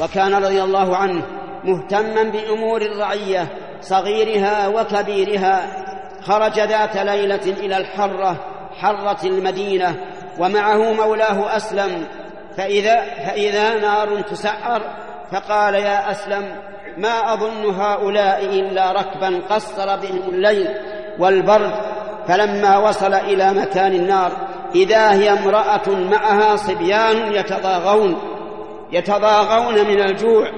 وكان رضي الله عنه مهتما بأمور الرعية صغيرها وكبيرها. خرج ذات ليلة إلى الحرة حرة المدينة ومعه مولاه أسلم. فإذا فإذا نار تسعر فقال يا أسلم ما أظن هؤلاء إلا ركبا قصر بهم الليل والبرد. فلما وصل إلى مكان النار إذا هي امرأة معها صبيان يتضاغون. يتضاغون من الجوع.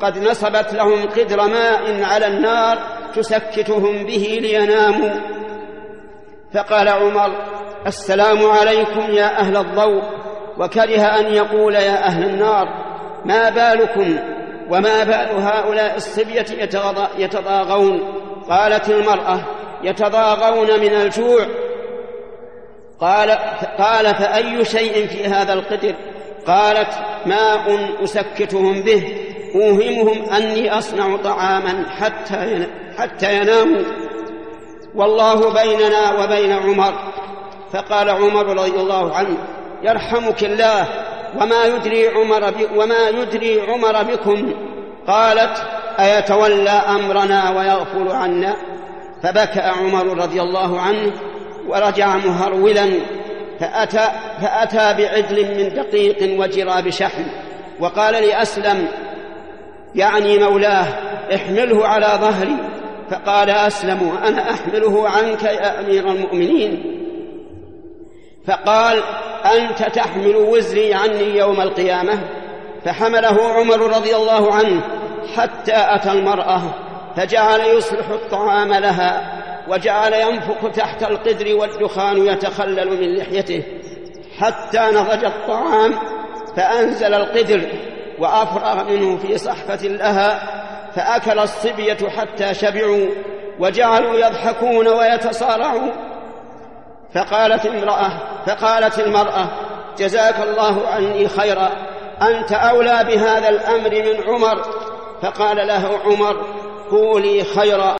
قد نصبت لهم قدر ماء على النار تسكتهم به ليناموا. فقال عمر السلام عليكم يا أهل الضوء. وكره أن يقول يا أهل النار ما بالكم وما بال هؤلاء الصبيه يتضاغون؟ قالت المرأة يتضاغون من الجوع. قال قال فأي شيء في هذا القدر؟ قالت ماء أسكتهم به أوهمهم أني أصنع طعاما حتى حتى يناموا. والله بيننا وبين عمر. فقال عمر رضي الله عنه يرحمك الله وما يدري عمر وما يدري عمر بكم؟ قالت أيتولى أمرنا ويغفل عنا؟ فبكى عمر رضي الله عنه ورجع مهرولا فأتى, فأتى بعدل من دقيق وجراب شحم وقال لأسلم يعني مولاه احمله على ظهري. فقال أسلم أنا أحمله عنك يا أمير المؤمنين. فقال أنت تحمل وزري عني يوم القيامة؟ فحمله عمر رضي الله عنه حتى أتى المرأة فجعل يصلح الطعام لها. وجعل ينفخ تحت القدر والدخان يتخلل من لحيته. حتى نضج الطعام فأنزل القدر وأفرغ منه في صحفة لها فأكل الصبية حتى شبعوا وجعلوا يضحكون ويتصارعون. فقالت امرأة فقالت المرأة جزاك الله عني خيرا أنت أولى بهذا الأمر من عمر؟ فقال له عمر قولي خيرا.